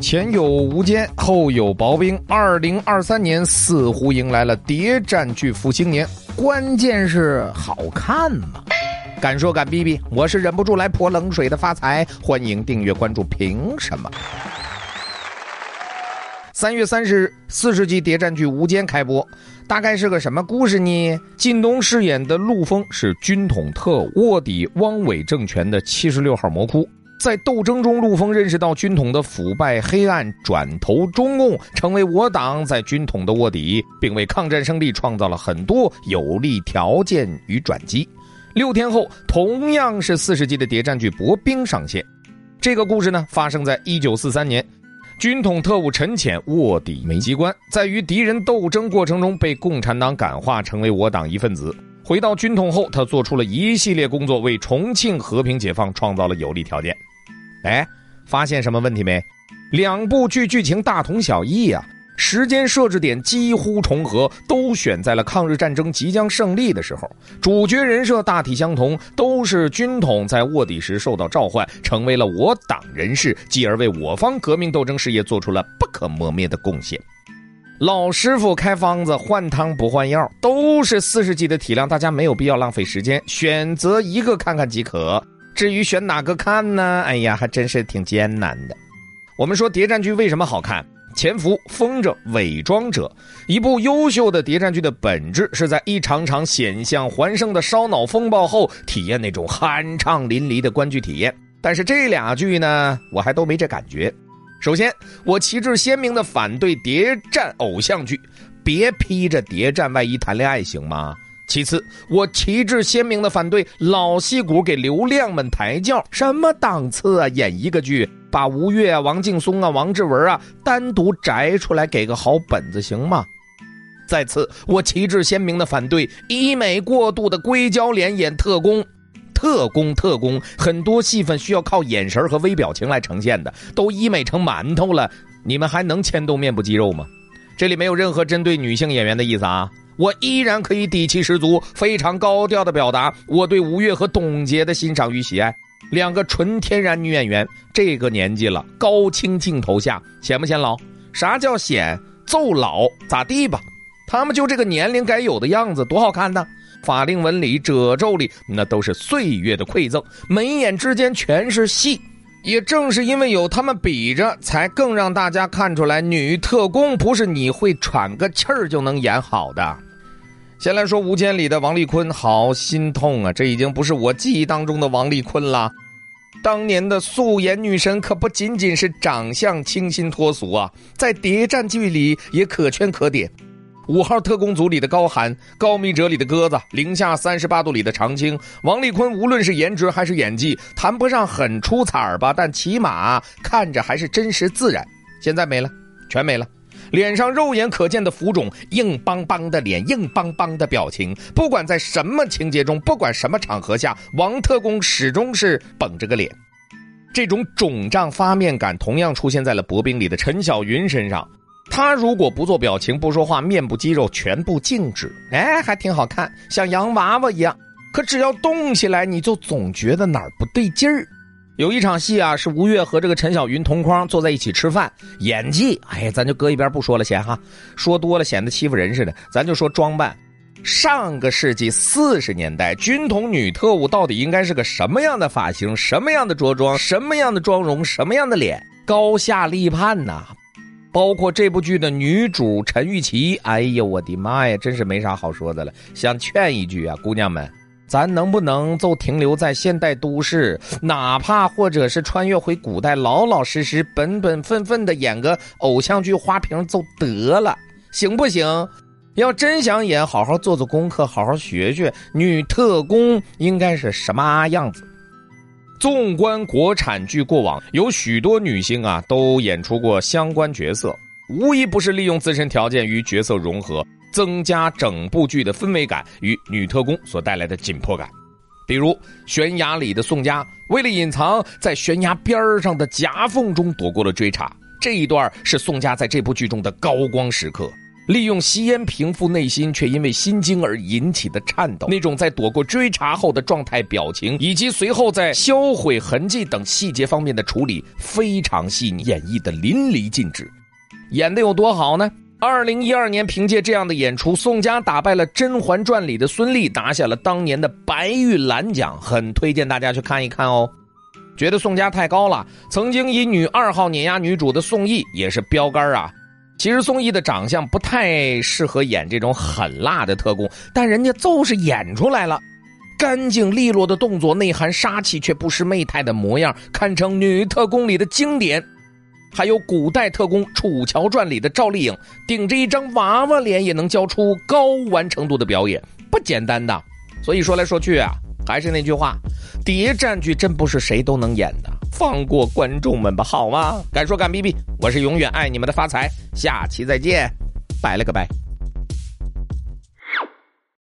前有无间，后有薄冰。二零二三年似乎迎来了谍战剧复兴年，关键是好看吗？敢说敢逼逼，我是忍不住来泼冷水的发财。欢迎订阅关注，凭什么？三月三十日，四十集谍战剧《无间》开播，大概是个什么故事呢？靳东饰演的陆丰是军统特务，卧底汪伪政权的七十六号魔窟。在斗争中，陆丰认识到军统的腐败黑暗，转投中共，成为我党在军统的卧底，并为抗战胜利创造了很多有利条件与转机。六天后，同样是四十集的谍战剧《薄冰》上线。这个故事呢，发生在一九四三年，军统特务陈潜卧底梅机关，在与敌人斗争过程中被共产党感化，成为我党一份子。回到军统后，他做出了一系列工作，为重庆和平解放创造了有利条件。哎，发现什么问题没？两部剧剧情大同小异啊，时间设置点几乎重合，都选在了抗日战争即将胜利的时候。主角人设大体相同，都是军统在卧底时受到召唤，成为了我党人士，继而为我方革命斗争事业做出了不可磨灭的贡献。老师傅开方子，换汤不换药，都是四十集的体量，大家没有必要浪费时间，选择一个看看即可。至于选哪个看呢？哎呀，还真是挺艰难的。我们说谍战剧为什么好看？潜伏、风着、伪装者，一部优秀的谍战剧的本质是在一场场险象环生的烧脑风暴后，体验那种酣畅淋漓的观剧体验。但是这俩剧呢，我还都没这感觉。首先，我旗帜鲜明的反对谍战偶像剧，别披着谍战外衣谈恋爱，行吗？其次，我旗帜鲜明的反对老戏骨给流量们抬轿，什么档次啊？演一个剧，把吴越啊、王劲松啊、王志文啊单独摘出来给个好本子，行吗？再次，我旗帜鲜明的反对医美过度的硅胶脸演特工。特工特工，很多戏份需要靠眼神和微表情来呈现的，都医美成馒头了，你们还能牵动面部肌肉吗？这里没有任何针对女性演员的意思啊，我依然可以底气十足、非常高调的表达我对吴越和董洁的欣赏与喜爱，两个纯天然女演员，这个年纪了，高清镜头下显不显老？啥叫显？揍老咋地吧？他们就这个年龄该有的样子，多好看呢！法令纹里、褶皱里，那都是岁月的馈赠；眉眼之间全是戏。也正是因为有他们比着，才更让大家看出来，女特工不是你会喘个气儿就能演好的。先来说《无间》里的王丽坤，好心痛啊！这已经不是我记忆当中的王丽坤了。当年的素颜女神可不仅仅是长相清新脱俗啊，在谍战剧里也可圈可点。五号特工组里的高寒，高密者里的鸽子，零下三十八度里的长青，王丽坤无论是颜值还是演技，谈不上很出彩吧，但起码看着还是真实自然。现在没了，全没了，脸上肉眼可见的浮肿，硬邦邦的脸，硬邦邦的表情，不管在什么情节中，不管什么场合下，王特工始终是绷着个脸。这种肿胀发面感同样出现在了薄冰里的陈小云身上。他如果不做表情、不说话，面部肌肉全部静止，哎，还挺好看，像洋娃娃一样。可只要动起来，你就总觉得哪儿不对劲儿。有一场戏啊，是吴越和这个陈小云同框坐在一起吃饭，演技，哎，咱就搁一边不说了，先哈，说多了显得欺负人似的。咱就说装扮，上个世纪四十年代，军统女特务到底应该是个什么样的发型、什么样的着装、什么样的妆容、什么样的脸？高下立判呐！包括这部剧的女主陈钰琪，哎呦我的妈呀，真是没啥好说的了。想劝一句啊，姑娘们，咱能不能就停留在现代都市，哪怕或者是穿越回古代，老老实实、本本分分的演个偶像剧花瓶就得了，行不行？要真想演，好好做做功课，好好学学女特工应该是什么样子。纵观国产剧过往，有许多女星啊都演出过相关角色，无一不是利用自身条件与角色融合，增加整部剧的氛围感与女特工所带来的紧迫感。比如《悬崖》里的宋佳，为了隐藏在悬崖边上的夹缝中躲过了追查，这一段是宋佳在这部剧中的高光时刻。利用吸烟平复内心却因为心惊而引起的颤抖，那种在躲过追查后的状态、表情，以及随后在销毁痕迹等细节方面的处理，非常细腻，演绎的淋漓尽致。演的有多好呢？二零一二年，凭借这样的演出，宋佳打败了《甄嬛传》里的孙俪，拿下了当年的白玉兰奖，很推荐大家去看一看哦。觉得宋佳太高了，曾经以女二号碾压女主的宋轶也是标杆啊。其实宋轶的长相不太适合演这种狠辣的特工，但人家就是演出来了，干净利落的动作，内含杀气却不失媚态的模样，堪称女特工里的经典。还有古代特工《楚乔传》里的赵丽颖，顶着一张娃娃脸也能交出高完成度的表演，不简单的。所以说来说去啊，还是那句话，谍战剧真不是谁都能演的。放过观众们吧，好吗？敢说敢逼逼，我是永远爱你们的发财，下期再见，拜了个拜。